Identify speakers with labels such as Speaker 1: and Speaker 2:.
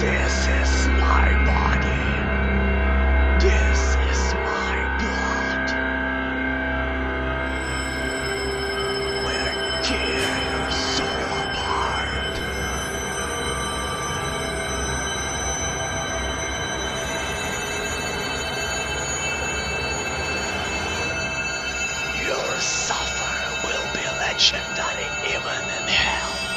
Speaker 1: This is my body. This is my blood. We'll tear your soul apart. Your suffer will be legendary even in hell.